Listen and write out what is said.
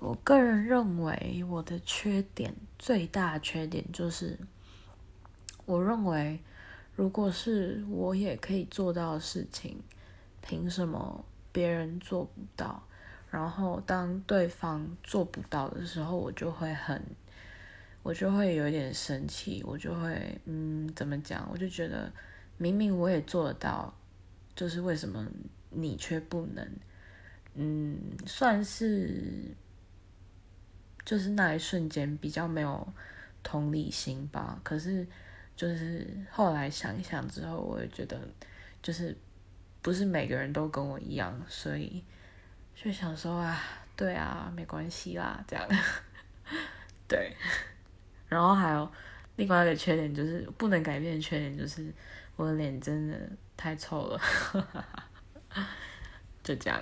我个人认为我的缺点最大缺点就是，我认为如果是我也可以做到的事情，凭什么别人做不到？然后当对方做不到的时候，我就会很，我就会有点生气，我就会嗯，怎么讲？我就觉得明明我也做得到，就是为什么你却不能？嗯，算是，就是那一瞬间比较没有同理心吧。可是就是后来想一想之后，我也觉得就是不是每个人都跟我一样，所以。就想说啊，对啊，没关系啦，这样，对。然后还有另外一个缺点，就是不能改变的缺点，就是我的脸真的太臭了，就这样。